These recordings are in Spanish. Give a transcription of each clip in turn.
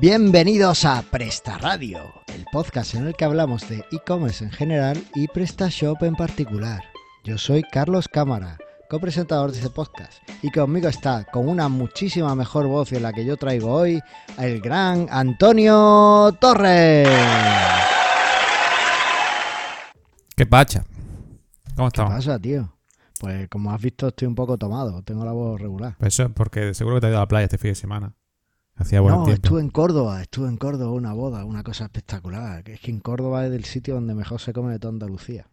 Bienvenidos a Presta Radio, el podcast en el que hablamos de e-commerce en general y PrestaShop en particular. Yo soy Carlos Cámara, copresentador de este podcast, y conmigo está, con una muchísima mejor voz de la que yo traigo hoy, el gran Antonio Torres. ¿Qué pacha? ¿Cómo ¿Qué estamos? pasa, tío? Pues como has visto estoy un poco tomado, tengo la voz regular. Pues eso es porque seguro que te has ido a la playa este fin de semana. Hacía buen No, tiempo. estuve en Córdoba, estuve en Córdoba, una boda, una cosa espectacular. Es que en Córdoba es el sitio donde mejor se come de toda Andalucía.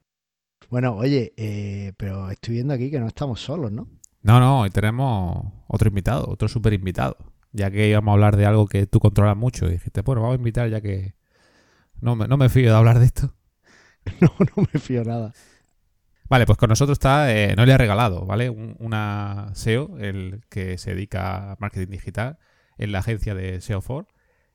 Bueno, oye, eh, pero estoy viendo aquí que no estamos solos, ¿no? No, no, hoy tenemos otro invitado, otro super invitado. Ya que íbamos a hablar de algo que tú controlas mucho. Y dijiste, bueno, vamos a invitar ya que no me, no me fío de hablar de esto. No, no me fío nada. Vale, pues con nosotros está eh, Noelia Regalado, ¿vale? Un- una SEO, el que se dedica a marketing digital en la agencia de SEO4.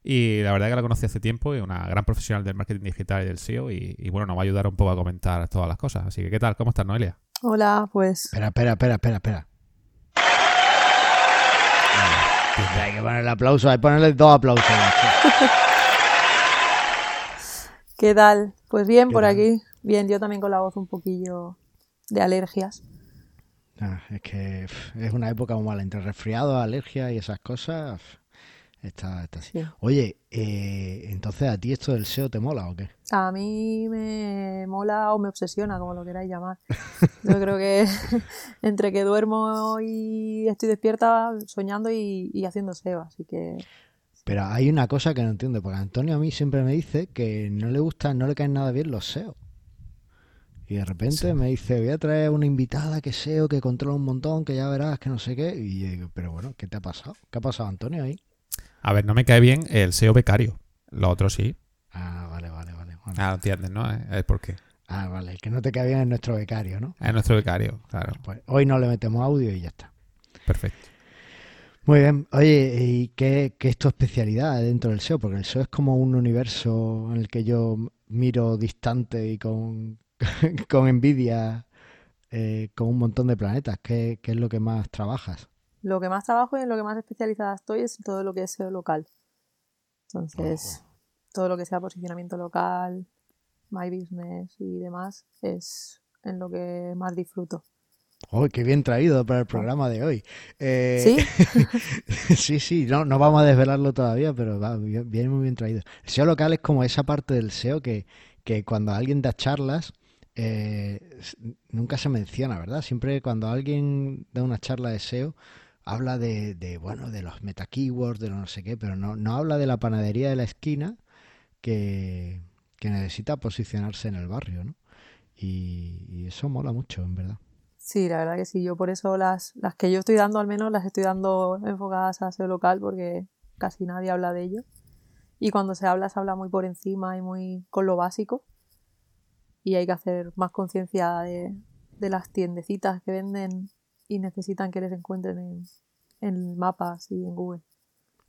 Y la verdad que la conocí hace tiempo, y una gran profesional del marketing digital y del SEO. Y, y bueno, nos va a ayudar un poco a comentar todas las cosas. Así que, ¿qué tal? ¿Cómo estás, Noelia? Hola, pues Espera, espera, espera, espera, espera. Hay que ponerle aplauso, hay que ponerle dos aplausos. ¿qué tal? Pues bien ¿Qué por tal? aquí. Bien, yo también con la voz un poquillo de alergias. Ah, es que es una época muy mala, entre resfriados, alergias y esas cosas. Está, está así. Sí. Oye, eh, entonces a ti esto del SEO te mola o qué? A mí me mola o me obsesiona, como lo queráis llamar. Yo creo que entre que duermo y estoy despierta soñando y, y haciendo SEO, así que Pero hay una cosa que no entiendo, porque Antonio a mí siempre me dice que no le gusta, no le caen nada bien los SEO. Y de repente Sí. me dice, voy a traer una invitada que SEO, que controla un montón, que ya verás, que no sé qué. Y yo digo, pero bueno, ¿qué te ha pasado? ¿Qué ha pasado, Antonio, ahí? A ver, no me cae bien el SEO becario. Lo otro sí. Ah, vale, vale, vale. Ah, entiendes, ¿no? Es es porque Ah, vale, el que no te cae bien es nuestro becario, ¿no? es nuestro becario, claro. Pues hoy no le metemos audio y ya está. Perfecto. Muy bien. Oye, ¿y qué, qué es tu especialidad dentro del SEO? Porque el SEO es como un universo en el que yo miro distante y con, con envidia, eh, con un montón de planetas. ¿Qué, qué es lo que más trabajas? lo que más trabajo y en lo que más especializada estoy es todo lo que es SEO local. Entonces, todo lo que sea posicionamiento local, My Business y demás es en lo que más disfruto. ¡Oh, qué bien traído para el programa de hoy! Eh, ¿Sí? sí, sí, no, no vamos a desvelarlo todavía, pero va, viene muy bien traído. El SEO local es como esa parte del SEO que, que cuando alguien da charlas eh, nunca se menciona, ¿verdad? Siempre cuando alguien da una charla de SEO habla de, de, bueno, de los meta keywords, de lo no sé qué, pero no, no habla de la panadería de la esquina que, que necesita posicionarse en el barrio, ¿no? Y, y eso mola mucho, en verdad. Sí, la verdad que sí. Yo por eso las, las que yo estoy dando al menos las estoy dando enfocadas a SEO local porque casi nadie habla de ello. Y cuando se habla, se habla muy por encima y muy con lo básico. Y hay que hacer más conciencia de, de las tiendecitas que venden y necesitan que les encuentren en, en mapas y en Google.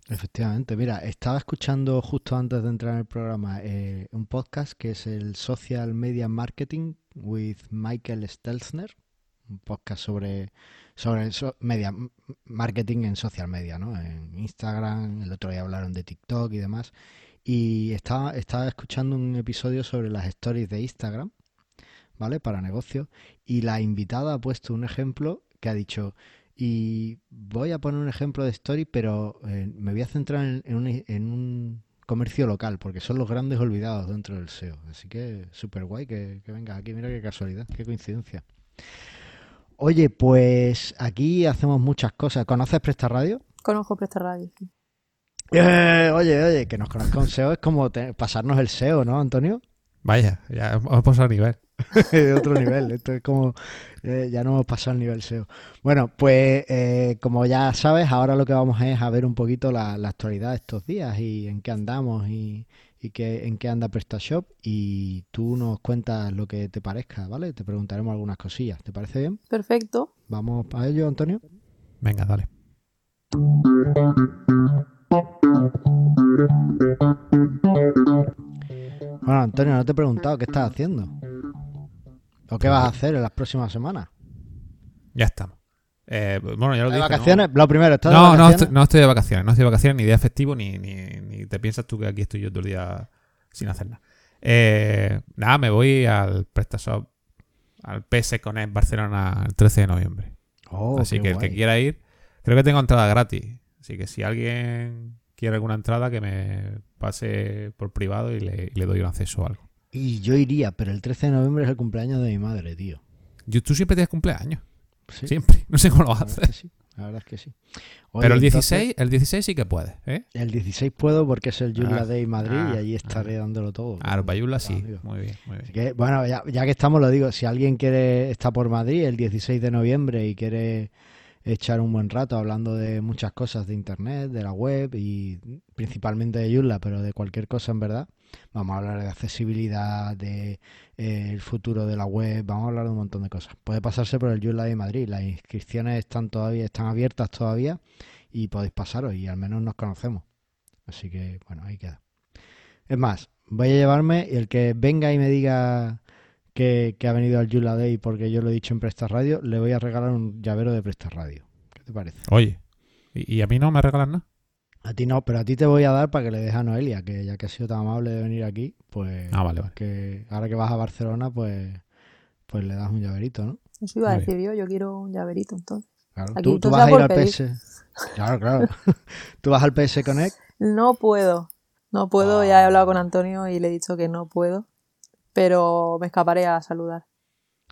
Efectivamente, mira, estaba escuchando justo antes de entrar en el programa eh, un podcast que es el Social Media Marketing with Michael Stelzner, un podcast sobre, sobre so- media, marketing en social media, ¿no? En Instagram, el otro día hablaron de TikTok y demás. Y estaba, estaba escuchando un episodio sobre las stories de Instagram, ¿vale? Para negocios. Y la invitada ha puesto un ejemplo que ha dicho, y voy a poner un ejemplo de story, pero eh, me voy a centrar en, un, comercio local, porque son los grandes olvidados dentro del SEO. Así que súper guay que, que venga aquí, mira qué casualidad, qué coincidencia. Oye, pues aquí hacemos muchas cosas. ¿Conoces Presta Radio? Conozco Presta Radio. sí. Eh, oye, oye, que nos conozca un SEO es como te- pasarnos el SEO, ¿no, Antonio? Vaya, ya hemos pasado a nivel. de otro nivel. Esto es como, eh, ya no hemos pasado al nivel SEO. Bueno, pues eh, como ya sabes, ahora lo que vamos es a ver un poquito la, la actualidad de estos días y en qué andamos y, y qué, en qué anda PrestaShop y tú nos cuentas lo que te parezca, ¿vale? Te preguntaremos algunas cosillas. ¿Te parece bien? Perfecto. Vamos a ello, Antonio. Venga, dale. Bueno, Antonio, no te he preguntado qué estás haciendo. ¿O qué vas a hacer en las próximas semanas? Ya estamos. Eh, bueno, ya lo ¿De dije. ¿no? vacaciones? Lo primero, ¿estás de No, no vacaciones? estoy, no estoy de vacaciones, no estoy de vacaciones ni día festivo, ni, ni, ni te piensas tú que aquí estoy yo todo el día sin hacer nada. Eh, nada, me voy al PrestaShop, al PS Connect Barcelona el 13 de noviembre. Oh, Así que el guay. que quiera ir, creo que tengo entrada gratis. Así que si alguien quiere alguna entrada, que me pase por privado y le, y le doy un acceso o algo. Y yo iría, pero el 13 de noviembre es el cumpleaños de mi madre, tío. Yo, tú siempre tienes cumpleaños. Sí, Siempre. No sé cómo lo haces. es que sí. La verdad es que sí. Pero el entonces, 16, el 16 sí que puedes, ¿eh? el 16 puedo porque es el Joomla Ah, Day Madrid y ah, allí estaré dándolo todo. Ah, Con sí. amigos. Muy bien, muy bien. que, bueno, ya, ya que estamos, lo digo, si alguien quiere está por Madrid el 16 de noviembre y quiere echar un buen rato hablando de muchas cosas de internet, de la web y principalmente de Joomla, pero de cualquier cosa en verdad, vamos a hablar de accesibilidad, de eh, el futuro de la web, vamos a hablar de un montón de cosas. Puede pasarse por el Joomla de Madrid, las inscripciones están todavía están abiertas todavía y podéis pasaros y al menos nos conocemos. Así que, bueno, ahí queda. Es más, voy a llevarme y el que venga y me diga que, que ha venido al Joomla Day porque yo lo he dicho en Presta Radio, le voy a regalar un llavero de Presta Radio. ¿Qué te parece? Oye, ¿y, y a mí no me regalan nada? A ti no, pero a ti te voy a dar para que le dejes a Noelia, que ya que ha sido tan amable de venir aquí, pues Ah, vale, vale. que ahora que vas a Barcelona, pues, pues le das un llaverito, ¿no? Eso iba a decir yo, yo quiero un llaverito entonces. Claro, Aquí tú, tú vas a ir al pedir. PS. Claro, claro. tú vas al PS Connect. No puedo, no puedo, ya he hablado con Antonio y le he dicho que no puedo, pero me escaparé a saludar.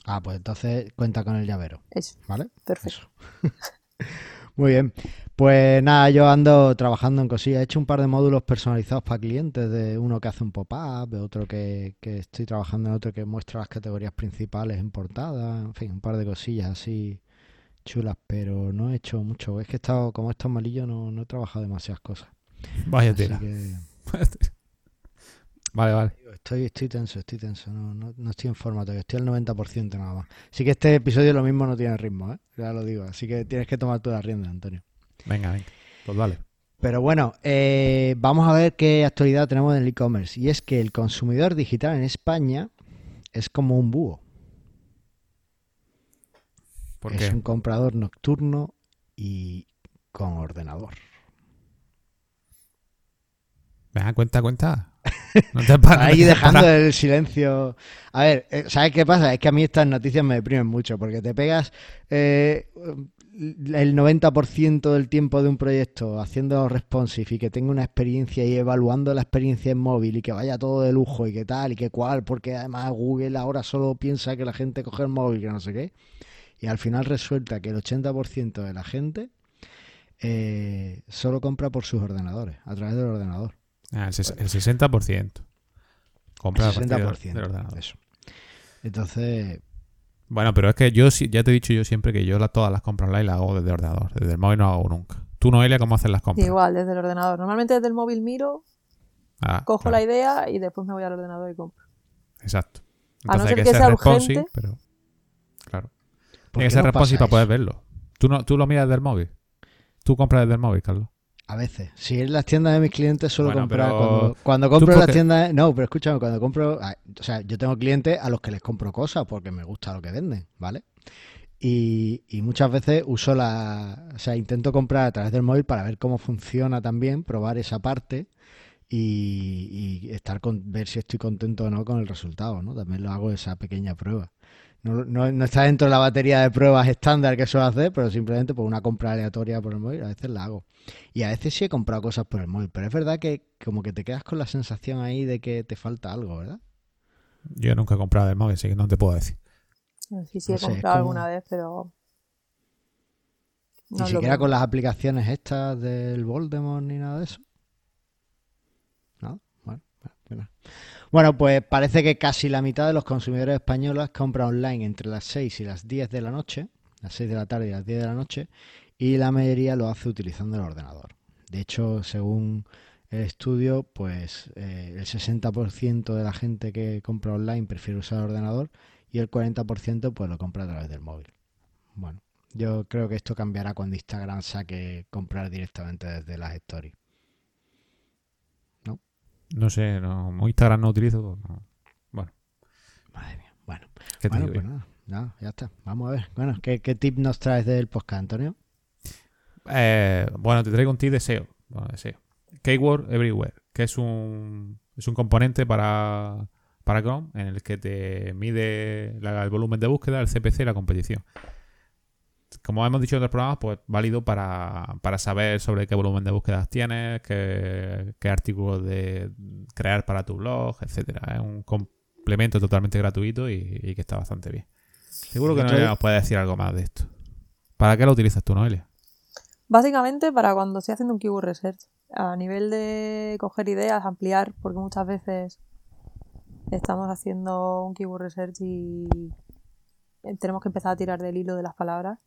Ah, pues entonces cuenta con el llavero, Eso, ¿vale? perfecto. Eso. Muy bien. Pues nada, yo ando trabajando en cosillas. He hecho un par de módulos personalizados para clientes, de uno que hace un pop-up, de otro que, que estoy trabajando en otro que muestra las categorías principales en portada, en fin, un par de cosillas así chulas, pero no he hecho mucho. Es que he estado, como he estado malillo, no, no he trabajado demasiadas cosas. Vaya Así tela. que vale, vale. estoy, estoy tenso, estoy tenso. No, no, no estoy en forma todavía, estoy al 90% nada más. Así que este episodio lo mismo no tiene ritmo, ¿eh? Ya lo digo. Así que tienes que tomar tú la rienda, Antonio. Venga, venga. Pues vale. Pero bueno, eh, vamos a ver qué actualidad tenemos en el e-commerce. Y es que el consumidor digital en España es como un búho. ¿Por es qué? un comprador nocturno y con ordenador. Venga, cuenta, cuenta. No te pares. Ahí dejando el silencio. A ver, eh, ¿sabes qué pasa? Es que a mí estas noticias me deprimen mucho porque te pegas eh, el 90% del tiempo de un proyecto haciendo responsive y que tenga una experiencia y evaluando la experiencia en móvil y que vaya todo de lujo y que tal y que cual, porque además Google ahora solo piensa que la gente coge el móvil, que no sé qué. Y al final resulta que el 80% de la gente eh, solo compra por sus ordenadores, a través del ordenador. Ah, el, ses- el 60%. Compra El partir del- 60%. del ordenador. Eso. Entonces, Bueno, pero es que yo sí- ya te he dicho yo siempre que yo la- todas las compras online las hago desde ordenador. Desde el móvil no hago nunca. Tú, Noelia, ¿cómo haces las compras? Igual, desde el ordenador. Normalmente desde el móvil miro, Ah, cojo claro, la idea y después me voy al ordenador y compro. Exacto. A no Entonces hay ser que que ser sea responsive, urgente. pero... Claro. ¿por Tiene que ser no responsive para poder verlo. ¿Tú, no, ¿Tú lo miras desde el móvil? ¿Tú compras desde el móvil, Carlos? A veces. Si en las tiendas de mis clientes suelo Bueno, comprar. pero Cuando, cuando compro las tiendas. No, pero escúchame, cuando compro. O sea, yo tengo clientes a los que les compro cosas porque me gusta lo que venden, ¿vale? Y, y muchas veces uso la. O sea, intento comprar a través del móvil para ver cómo funciona también, probar esa parte y, y estar con, ver si estoy contento o no con el resultado, ¿no? También lo hago esa pequeña prueba. No, no, no está dentro de la batería de pruebas estándar que suelo hacer, pero simplemente por una compra aleatoria por el móvil, a veces la hago. Y a veces sí he comprado cosas por el móvil, pero es verdad que como que te quedas con la sensación ahí de que te falta algo, ¿verdad? Yo nunca he comprado el móvil, así que no te puedo decir. Sí, sí, No he sé, comprado como- alguna vez, pero. Ni siquiera con las aplicaciones estas del Voldemort ni nada de eso. ¿No? Bueno, bueno, bueno. Pues parece que casi la mitad de los consumidores españoles compra online entre las 6 y las 10 de la noche, las 6 de la tarde y las 10 de la noche, y la mayoría lo hace utilizando el ordenador. De hecho, según el estudio, pues eh, el 60% de la gente que compra online prefiere usar el ordenador y el 40% pues lo compra a través del móvil. Bueno, yo creo que esto cambiará cuando Instagram saque comprar directamente desde las stories. No sé, no, Instagram no utilizo. no. Bueno, Madre mía. Bueno, ¿qué bueno pues nada. No, ya está. Vamos a ver. Bueno, ¿qué, qué tip nos traes del podcast, Antonio? Eh, bueno, te traigo un tip de SEO. Bueno, de SEO. Keyword Everywhere, que es un, es un componente para, para Chrome en el que te mide la- el volumen de búsqueda, el CPC y la competición. Como hemos dicho en otros programas, pues válido para, para saber sobre qué volumen de búsquedas tienes, qué, qué artículos de crear para tu blog, etcétera. Es un complemento totalmente gratuito y, y que está bastante bien. Seguro que Noelia nos puede decir algo más de esto. ¿Para qué lo utilizas tú, Noelia? Básicamente para cuando estoy haciendo un keyword research. A nivel de coger ideas, ampliar, porque muchas veces estamos haciendo un keyword research y tenemos que empezar a tirar del hilo de las palabras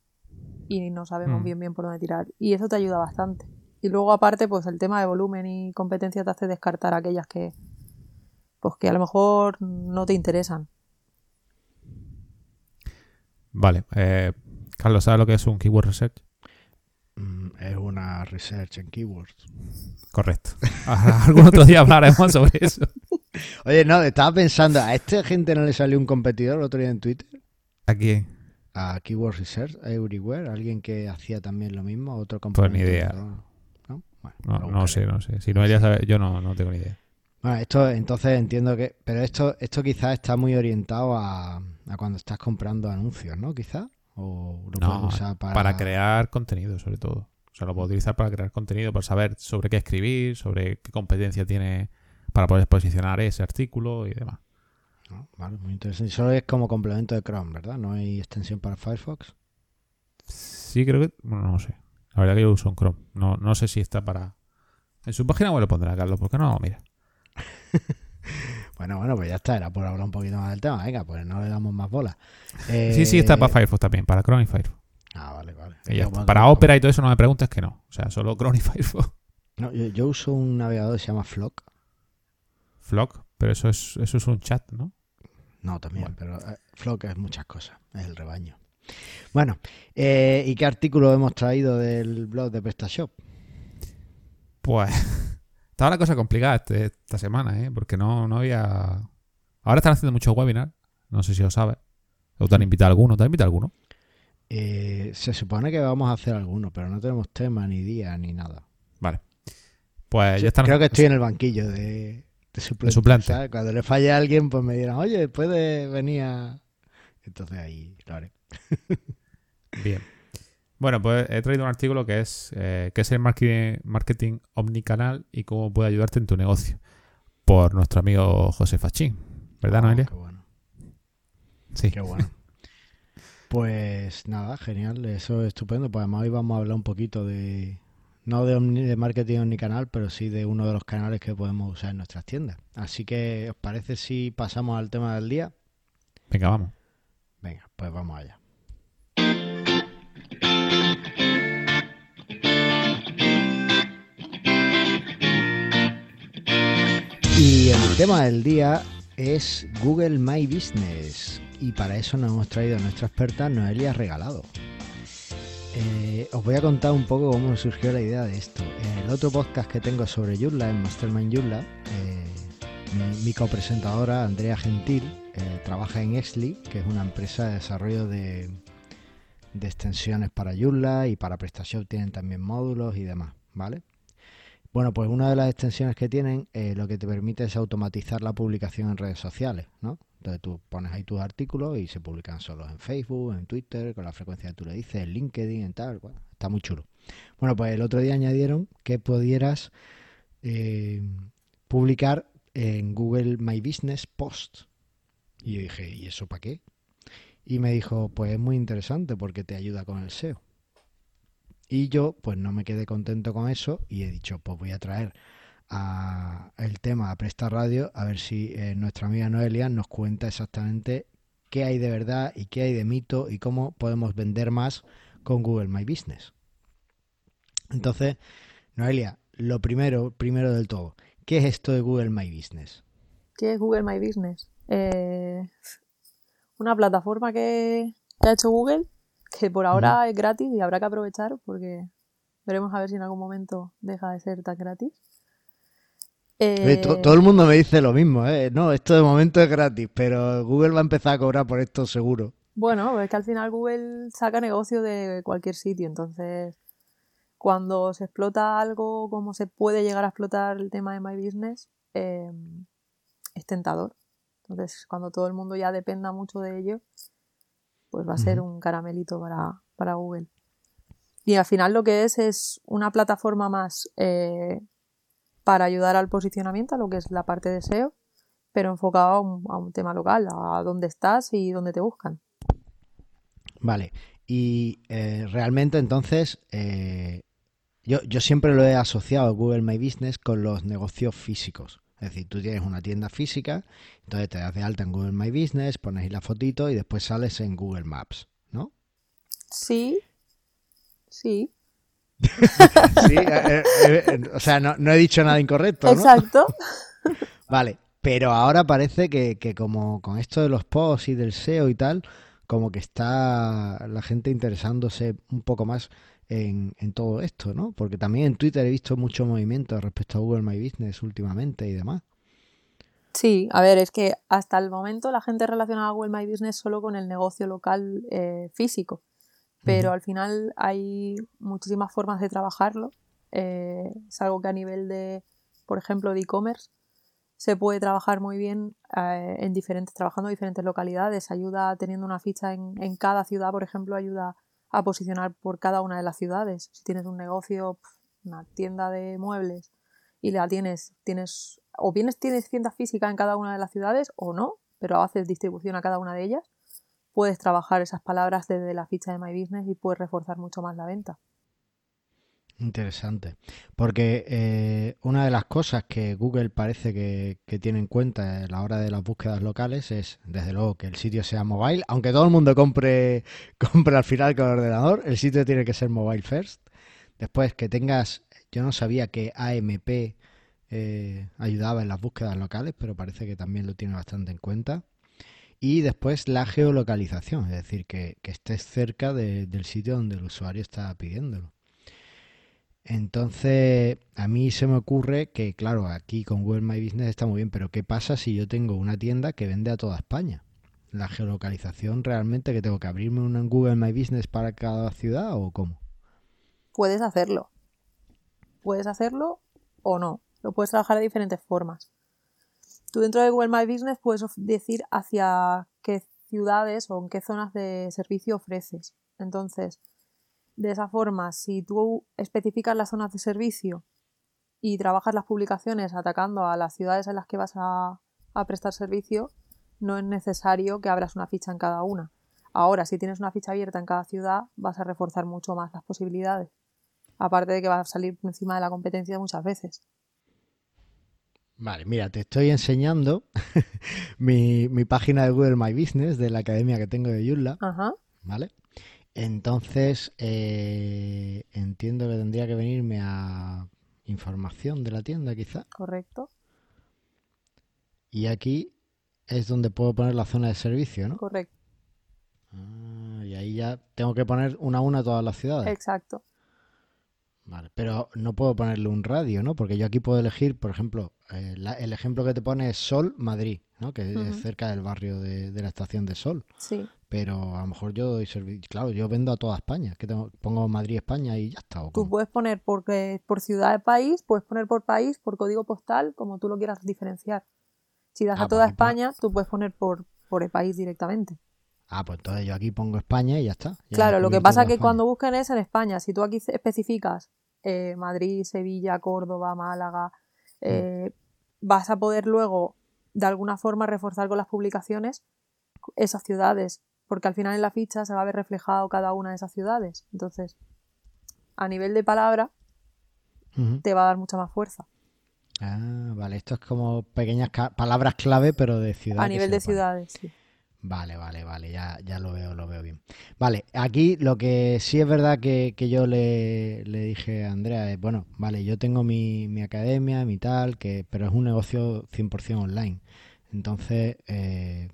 y no sabemos Mm. bien bien por dónde tirar. Y eso te ayuda bastante. Y luego aparte, pues el tema de volumen y competencia te hace descartar aquellas que pues que a lo mejor no te interesan. Vale. eh, Carlos, ¿sabes lo que es un keyword research? Mm, es una research en keywords. Correcto. Algún otro día hablaremos sobre eso. Oye, no, estaba pensando, ¿a esta gente no le salió un competidor el otro día en Twitter? ¿A quién? A Keyword Research Everywhere, alguien que hacía también lo mismo, otro Pues componente. ni idea. ¿no? ¿No? Bueno, No, no sé, no sé. Si Noelia sabe, yo no, no tengo ni idea. Bueno, esto entonces entiendo que. Pero esto, esto quizás está muy orientado a, a cuando estás comprando anuncios, ¿no? Quizás. O lo No, puedes usar para. Para crear contenido, sobre todo. O sea, lo puedo utilizar para crear contenido, para saber sobre qué escribir, sobre qué competencia tiene para poder posicionar ese artículo y demás. ¿No? Vale, muy interesante. Solo es como complemento de Chrome, ¿verdad? No hay extensión para Firefox. Sí, creo que. Bueno, no sé. La verdad que yo uso un Chrome. No, no sé si está para. En su página web lo pondrá, Carlos, porque no, mira. Bueno, bueno, pues ya está, era por hablar un poquito más del tema. Venga, pues no le damos más bola. Eh, Sí, sí, está para Firefox también, para Chrome y Firefox. Ah, vale, vale. Yo, bueno, Para como- Opera y todo eso no me preguntes que no. O sea, solo Chrome y Firefox. No, yo, yo uso un navegador que se llama Flock. Flock, pero eso es, eso es un chat, ¿no? No, también, Bueno. pero eh, Flock es muchas cosas, es el rebaño. Bueno, eh, ¿y qué artículo hemos traído del blog de PrestaShop? Pues estaba la cosa complicada este- esta semana, ¿eh? Porque no, no había... Ahora están haciendo muchos webinars, no sé si lo sabes. ¿O te han invitado alguno? ¿Te han invitado alguno? Eh, se supone que vamos a hacer alguno, pero no tenemos tema, ni día, ni nada. Vale. Pues Sí, ya están... Creo que estoy en el banquillo de, de suplente. suplente. ¿sabes? Cuando le falle a alguien, pues me dirán, oye, puede venir a... Entonces ahí lo haré. Bien. Bueno, pues he traído un artículo que es eh, qué es el marketing, marketing omnicanal y cómo puede ayudarte en tu negocio. Por nuestro amigo José Fachín. ¿Verdad, Oh, Noelia? Qué bueno, Sí. qué bueno. Pues nada, genial, eso es estupendo. Pues además hoy vamos a hablar un poquito de, no de, de marketing omnicanal, pero sí de uno de los canales que podemos usar en nuestras tiendas. Así que, ¿os parece si pasamos al tema del día? Venga, vamos. Venga, pues vamos allá. Y el tema del día es Google My Business. Y para eso nos hemos traído a nuestra experta Noelia Regalado. Eh, os voy a contar un poco cómo surgió la idea de esto. El otro podcast que tengo sobre Joomla, en Mastermind Joomla, eh, mi, copresentadora Andrea Gentil eh, trabaja en Exly, que es una empresa de desarrollo de, extensiones para Joomla y para PrestaShop tienen también módulos y demás, ¿vale? Bueno, pues una de las extensiones que tienen lo que te permite es automatizar la publicación en redes sociales, ¿no? Entonces tú pones ahí tus artículos y se publican solos en Facebook, en Twitter, con la frecuencia que tú le dices, en LinkedIn, en tal, bueno, está muy chulo. Bueno, pues el otro día añadieron que pudieras eh, publicar en Google My Business Post. Y yo dije, ¿y eso para qué? Y me dijo, pues es muy interesante porque te ayuda con el SEO. Y yo, pues no me quedé contento con eso y he dicho, pues voy a traer a el tema a Presta Radio a ver si eh, nuestra amiga Noelia nos cuenta exactamente qué hay de verdad y qué hay de mito y cómo podemos vender más con Google My Business. Entonces, Noelia, lo primero, primero del todo, ¿qué es esto de Google My Business? ¿Qué es Google My Business? Eh, una plataforma que, que ha hecho Google, que por ahora es gratis y habrá que aprovechar porque veremos a ver si en algún momento deja de ser tan gratis. Eh, to- todo el mundo me dice lo mismo, ¿eh? No, esto de momento es gratis, pero Google va a empezar a cobrar por esto seguro. Bueno, es que al final Google saca negocio de cualquier sitio, entonces cuando se explota algo como se puede llegar a explotar el tema de My Business, em, es tentador. Entonces, cuando todo el mundo ya dependa mucho de ello, pues va a ser un caramelito para, para, Google. Y al final lo que es es una plataforma más eh, para ayudar al posicionamiento, a lo que es la parte de SEO, pero enfocado a un, tema local, a dónde estás y dónde te buscan. Vale, y eh, realmente entonces eh, yo, yo siempre lo he asociado Google My Business con los negocios físicos. Es decir, tú tienes una tienda física, entonces te das de alta en Google My Business, pones ahí la fotito y después sales en Google Maps, ¿no? Sí, sí. sí, eh, o sea, no, no, he dicho nada incorrecto. ¿no? Exacto. vale, pero ahora parece que, como con esto de los posts y del SEO y tal, como que está la gente interesándose un poco más en, todo esto, ¿no? Porque también en Twitter he visto mucho movimiento respecto a Google My Business últimamente y demás. Sí, a ver, es que hasta el momento la gente relaciona a Google My Business solo con el negocio local eh, físico, pero al final hay muchísimas formas de trabajarlo. Eh, es algo que a nivel de, por ejemplo, de e-commerce, se puede trabajar muy bien eh, en diferentes, trabajando en diferentes localidades. Ayuda teniendo una ficha en, en, cada ciudad, por ejemplo, ayuda a posicionar por cada una de las ciudades. Si tienes un negocio, una tienda de muebles y la tienes, tienes, o bien tienes tienda física en cada una de las ciudades o no, pero haces distribución a cada una de ellas, puedes trabajar esas palabras desde la ficha de My Business y puedes reforzar mucho más la venta. Interesante, porque eh, una de las cosas que Google parece que, tiene en cuenta a la hora de las búsquedas locales es, desde luego, que el sitio sea mobile, aunque todo el mundo compre, compre al final con el ordenador, el sitio tiene que ser mobile first. Después que tengas, yo no sabía que AMP eh, ayudaba en las búsquedas locales, pero parece que también lo tiene bastante en cuenta. Y después la geolocalización, es decir, que, estés cerca del sitio donde el usuario está pidiéndolo. Entonces, a mí se me ocurre que, claro, aquí con Google My Business está muy bien, pero ¿qué pasa si yo tengo una tienda que vende a toda España? ¿La geolocalización realmente que tengo que abrirme una en Google My Business para cada ciudad o cómo? Puedes hacerlo. Puedes hacerlo o no. Lo puedes trabajar de diferentes formas. Tú dentro de Google My Business puedes decir hacia qué ciudades o en qué zonas de servicio ofreces. Entonces, de esa forma, si tú especificas las zonas de servicio y trabajas las publicaciones atacando a las ciudades en las que vas a, prestar servicio, no es necesario que abras una ficha en cada una. Ahora, si tienes una ficha abierta en cada ciudad, vas a reforzar mucho más las posibilidades. Aparte de que vas a salir encima de la competencia muchas veces. Vale, mira, te estoy enseñando mi, mi, página de Google My Business de la academia que tengo de Joomla. Ajá. ¿Vale? Entonces, eh, entiendo que tendría que venirme a información de la tienda, quizá. Correcto. Y aquí es donde puedo poner la zona de servicio, ¿no? Correcto. Ah, y ahí ya tengo que poner una a una todas las ciudades. Exacto. Vale, pero no puedo ponerle un radio, ¿no? Porque yo aquí puedo elegir, por ejemplo, eh, el ejemplo que te pone es Sol, Madrid, ¿no? Que es cerca del barrio de, de, la estación de Sol. Sí pero a lo mejor yo doy servicio, claro, yo vendo a toda España, que tengo, pongo Madrid, España y ya está. Tú puedes poner porque, por ciudad de país, puedes poner por país, por código postal, como tú lo quieras diferenciar. Si das a ah, toda pues España, tú puedes poner por, por el país directamente. Ah, pues entonces yo aquí pongo España y ya está. claro, lo que pasa es que cuando busquen es en España. Si tú aquí especificas eh, Madrid, Sevilla, Córdoba, Málaga, mm. eh, vas a poder luego de alguna forma reforzar con las publicaciones esas ciudades porque al final en la ficha se va a ver reflejado cada una de esas ciudades. Entonces, a nivel de palabra, te va a dar mucha más fuerza. Ah, vale, esto es como pequeñas palabras clave, pero de ciudades. A nivel de ciudades, sí. Vale, vale, vale, ya, ya lo veo, lo veo bien. Vale, aquí lo que sí es verdad que, yo le, dije a Andrea es, bueno, vale, yo tengo mi, mi academia, mi tal, que, pero es un negocio 100% online. Entonces, eh,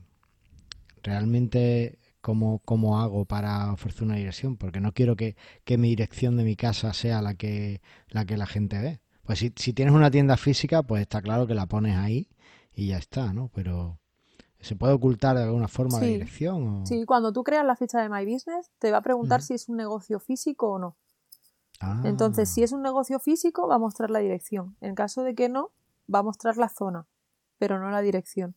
realmente cómo, hago para ofrecer una dirección, porque no quiero que, mi dirección de mi casa sea la que la, que la gente ve. Pues si, si tienes una tienda física, pues está claro que la pones ahí y ya está, ¿no? Pero ¿Se puede ocultar de alguna forma la dirección? o- Sí, cuando tú creas la ficha de My Business, te va a preguntar si es un negocio físico o no. Ah, Entonces, si es un negocio físico, va a mostrar la dirección. En caso de que no, va a mostrar la zona, pero no la dirección.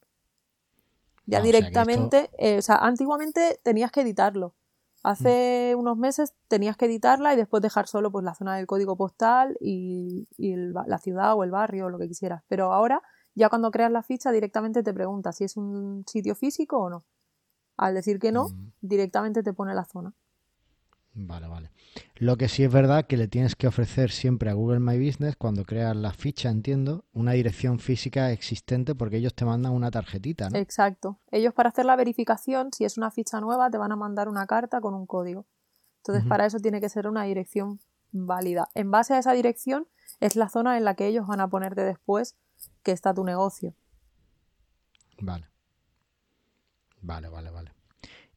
Ya Ah, o sea que directamente, eh, o sea, antiguamente tenías que editarlo. Hace unos meses tenías que editarla y después dejar solo pues, la zona del código postal y, y el ba- la ciudad o el barrio o lo que quisieras. Pero ahora, ya cuando creas la ficha, directamente te pregunta si es un sitio físico o no. Al decir que no, Mm. directamente te pone la zona. Vale, vale. Lo que sí es verdad que le tienes que ofrecer siempre a Google My Business, cuando creas la ficha, entiendo, una dirección física existente porque ellos te mandan una tarjetita, ¿no? Exacto. Ellos para hacer la verificación, si es una ficha nueva, te van a mandar una carta con un código. Entonces, para eso tiene que ser una dirección válida. En base a esa dirección es la zona en la que ellos van a ponerte después que está tu negocio. Vale. Vale, vale, vale.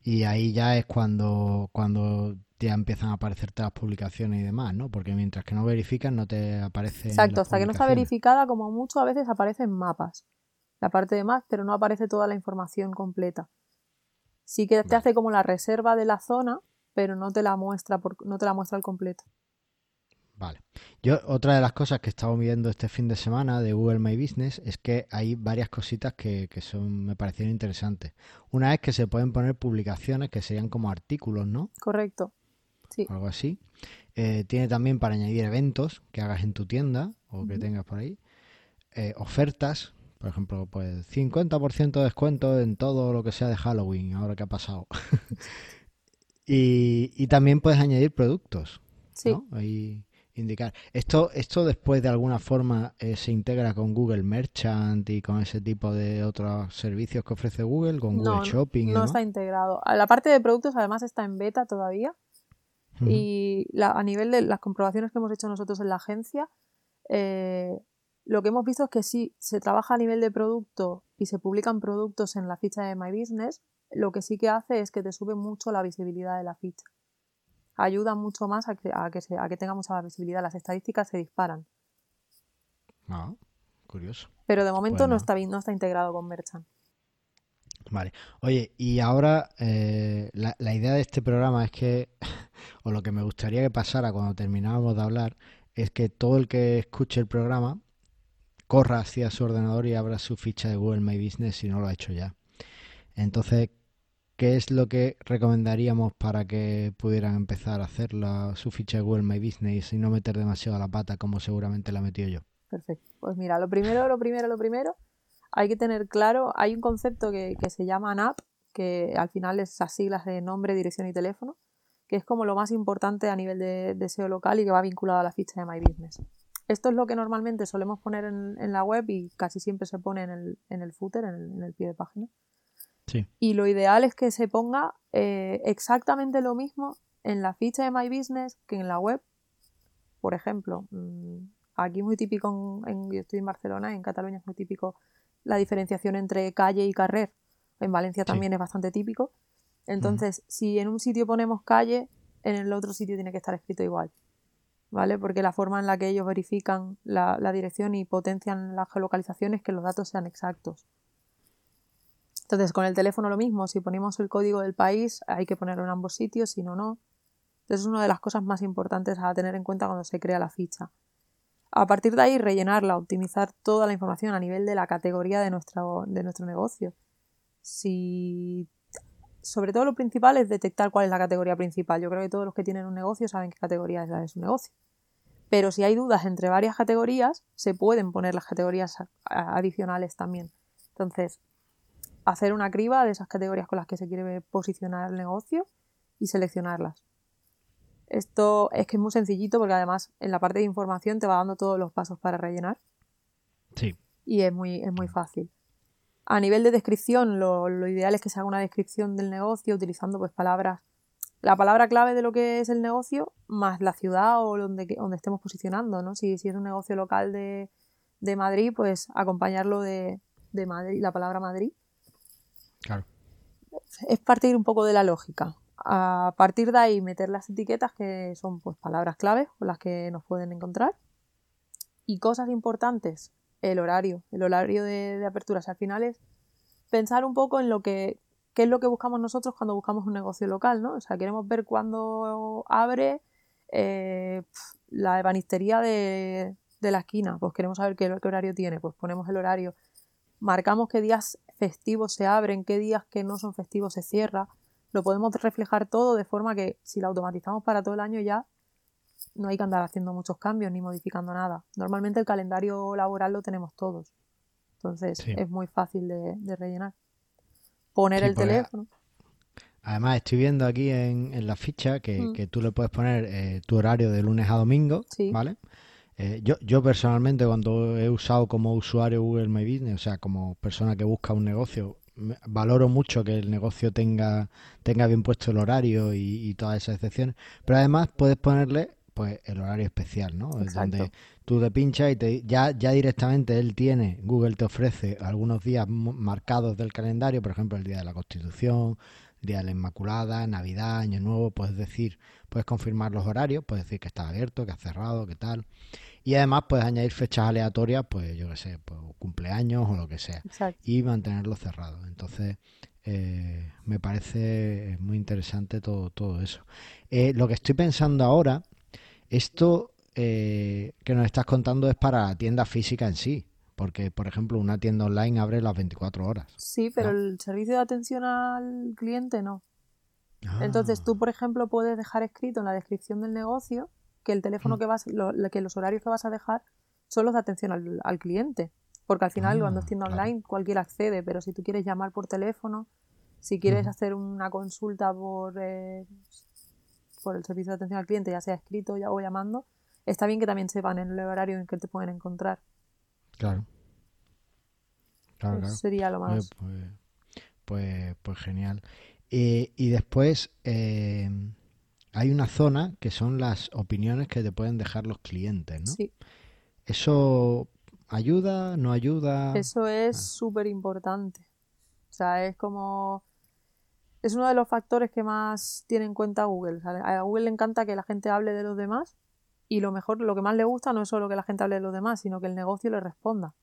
Y ahí ya es cuando, cuando ya empiezan a aparecerte las publicaciones y demás, ¿no? Porque mientras que no verifican no te aparece. Exacto, hasta que no está verificada, como mucho, a veces aparecen mapas. La parte de más, pero no aparece toda la información completa. Sí que te Vale. hace como la reserva de la zona, pero no te la muestra, por, no te la muestra al completo. Vale. Yo, otra de las cosas que he estado viendo este fin de semana de Google My Business es que hay varias cositas que, que son, me parecieron interesantes. Una es que se pueden poner publicaciones que serían como artículos, ¿no? Correcto. Sí. algo así. Eh, tiene también para añadir eventos que hagas en tu tienda o que tengas por ahí. Eh, ofertas, por ejemplo, pues 50% de descuento en todo lo que sea de Halloween, ahora que ha pasado. y, y también puedes añadir productos, Sí. ¿no? Ahí indicar. Esto, esto después de alguna forma eh, se integra con Google Merchant y con ese tipo de otros servicios que ofrece Google, con Google No, Shopping no está integrado. La parte de productos además está en beta todavía y la- a nivel de las comprobaciones que hemos hecho nosotros en la agencia, eh, lo que hemos visto es que sí, se trabaja a nivel de producto y se publican productos en la ficha de My Business, lo que sí que hace es que te sube mucho la visibilidad de la ficha. Ayuda mucho más a que, a que, se- a que tenga mucha visibilidad. Las estadísticas se disparan. Ah, curioso. Pero de momento no, está, no está integrado con Merchant. Vale. Oye, y ahora eh, la, la idea de este programa es que, o lo que me gustaría que pasara cuando termináramos de hablar, es que todo el que escuche el programa corra hacia su ordenador y abra su ficha de Google My Business si no lo ha hecho ya. Entonces, ¿qué es lo que recomendaríamos para que pudieran empezar a hacer la- su ficha de Google My Business y no meter demasiado la pata como seguramente la he metido yo? Perfecto. Pues mira, lo primero, lo primero, lo primero, hay que tener claro, hay un concepto que, que se llama NAP, que al final es las siglas de nombre, dirección y teléfono, que es como lo más importante a nivel de, de SEO local y que va vinculado a la ficha de My Business. Esto es lo que normalmente solemos poner en, en la web y casi siempre se pone en el, en el footer, en el pie de página. Sí. Y lo ideal es que se ponga eh, exactamente lo mismo en la ficha de My Business que en la web. Por ejemplo, mm, aquí es muy típico, en, en- yo estoy en Barcelona, en Cataluña es muy típico la diferenciación entre calle y carrer. En Valencia Sí. también es bastante típico. Entonces, si en un sitio ponemos calle, en el otro sitio tiene que estar escrito igual. ¿Vale? Porque la forma en la que ellos verifican la, la dirección y potencian la geolocalización es que los datos sean exactos. Entonces, con el teléfono lo mismo, si ponemos el código del país, hay que ponerlo en ambos sitios, si no, no. Entonces, es una de las cosas más importantes a tener en cuenta cuando se crea la ficha. A partir de ahí, rellenarla, optimizar toda la información a nivel de la categoría de nuestro, de nuestro negocio. Si sobre todo lo principal es detectar cuál es la categoría principal. Yo creo que todos los que tienen un negocio saben qué categoría es la de su negocio. Pero si hay dudas entre varias categorías, se pueden poner las categorías adicionales también. Entonces, hacer una criba de esas categorías con las que se quiere posicionar el negocio y seleccionarlas. Esto es que es muy sencillito porque además en la parte de información te va dando todos los pasos para rellenar Sí. y es muy, es muy fácil. A nivel de descripción, lo, lo ideal es que se haga una descripción del negocio utilizando pues palabras, la palabra clave de lo que es el negocio, más la ciudad o donde, donde estemos posicionando, ¿no? Si, si es un negocio local de, de Madrid, pues acompañarlo de, de Madrid, la palabra Madrid. Claro. Es partir un poco de la lógica. A partir de ahí meter las etiquetas que son pues palabras claves con las que nos pueden encontrar. Y cosas importantes, el horario, el horario de, de apertura. O sea, al final es pensar un poco en lo que qué es lo que buscamos nosotros cuando buscamos un negocio local, ¿no? O sea, queremos ver cuándo abre eh, la ebanistería de, la esquina, pues queremos saber qué, horario tiene, pues ponemos el horario, marcamos qué días festivos se abren, qué días que no son festivos se cierra, lo podemos reflejar todo de forma que si lo automatizamos para todo el año ya no hay que andar haciendo muchos cambios ni modificando nada. Normalmente el calendario laboral lo tenemos todos, entonces es muy fácil de rellenar poner el teléfono. Además, estoy viendo aquí en, la ficha que, mm. que, tú le puedes poner eh, tu horario de lunes a domingo, ¿vale? Eh, yo, yo personalmente cuando he usado como usuario Google My Business, o sea, como persona que busca un negocio, valoro mucho que el negocio tenga, tenga bien puesto el horario y, todas esas excepciones. Pero además puedes ponerle pues el horario especial, ¿no? Donde tú te pinchas y te, ya, ya directamente él tiene, Google te ofrece algunos días marcados del calendario, por ejemplo el día de la Constitución, Día de la Inmaculada, Navidad, Año Nuevo, puedes decir, puedes confirmar los horarios, puedes decir que está abierto, que ha cerrado, que tal. Y además puedes añadir fechas aleatorias, pues yo qué sé, pues cumpleaños o lo que sea. Y mantenerlo cerrado. Entonces, eh, me parece muy interesante todo, todo eso. Eh, lo que estoy pensando ahora, esto eh, que nos estás contando es para la tienda física en sí. Porque, por ejemplo, una tienda online abre las 24 horas. Sí, pero el servicio de atención al cliente no. Entonces tú, por ejemplo, puedes dejar escrito en la descripción del negocio que el teléfono mm. que vas, que los horarios que vas a dejar son los de atención al, cliente. Porque al final, cuando es ah, tienda online, cualquiera accede, pero si tú quieres llamar por teléfono, si quieres hacer una consulta por, eh, por el servicio de atención al cliente, ya sea escrito o llamando, está bien que también sepan en el horario en que te pueden encontrar. Claro. Claro, Sería lo más. Pues, pues, pues, genial. y después eh, hay una zona que son las opiniones que te pueden dejar los clientes, ¿no? Sí. ¿Eso ayuda? ¿No ayuda? Eso es ah. súper importante. O sea, es como es uno de los factores que más tiene en cuenta Google. a Google le encanta que la gente hable de los demás y lo mejor, lo que más le gusta no es solo que la gente hable de los demás, sino que el negocio le responda.